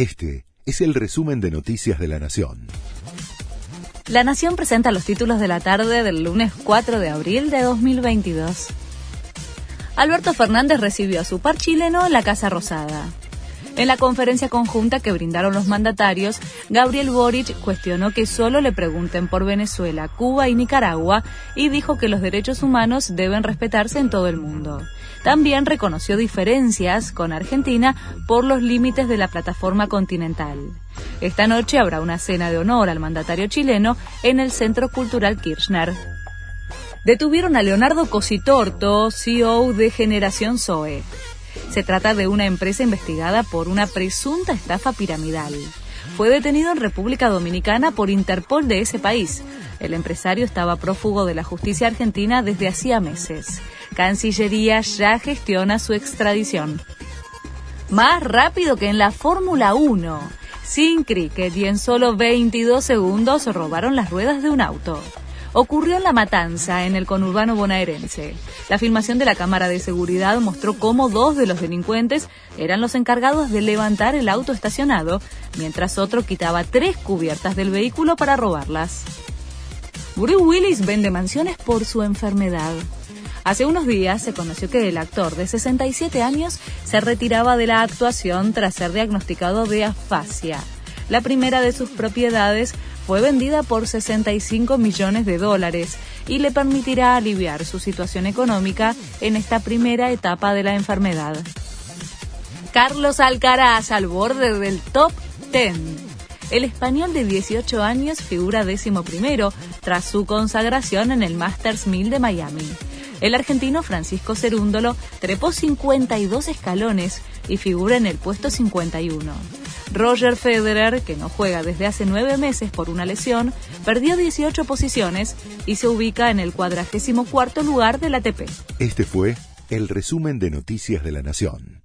Este es el resumen de Noticias de la Nación. La Nación presenta los títulos de la tarde del lunes 4 de abril de 2022. Alberto Fernández recibió a su par chileno en la Casa Rosada. En la conferencia conjunta que brindaron los mandatarios, Gabriel Boric cuestionó que solo le pregunten por Venezuela, Cuba y Nicaragua y dijo que los derechos humanos deben respetarse en todo el mundo. También reconoció diferencias con Argentina por los límites de la plataforma continental. Esta noche habrá una cena de honor al mandatario chileno en el Centro Cultural Kirchner. Detuvieron a Leonardo Cositorto, CEO de Generación Zoe. Se trata de una empresa investigada por una presunta estafa piramidal. Fue detenido en República Dominicana por Interpol de ese país. El empresario estaba prófugo de la justicia argentina desde hacía meses. Cancillería ya gestiona su extradición. Más rápido que en la Fórmula 1. Sin cricket y en solo 22 segundos robaron las ruedas de un auto ocurrió en La Matanza, en el conurbano bonaerense. La filmación de la cámara de seguridad mostró cómo dos de los delincuentes eran los encargados de levantar el auto estacionado, mientras otro quitaba tres cubiertas del vehículo para robarlas. Bruce Willis vende mansiones por su enfermedad. Hace unos días se conoció que el actor de 67 años se retiraba de la actuación tras ser diagnosticado de afasia. La primera de sus propiedades fue vendida por 65 millones de dólares y le permitirá aliviar su situación económica en esta primera etapa de la enfermedad. Carlos Alcaraz al borde del top 10. El español de 18 años figura décimo primero tras su consagración en el Masters 1000 de Miami. El argentino Francisco Cerúndolo trepó 52 escalones y figura en el puesto 51. Roger Federer, que no juega desde hace nueve meses por una lesión, perdió 18 posiciones y se ubica en el cuadragésimo cuarto lugar del ATP. Este fue el resumen de Noticias de la Nación.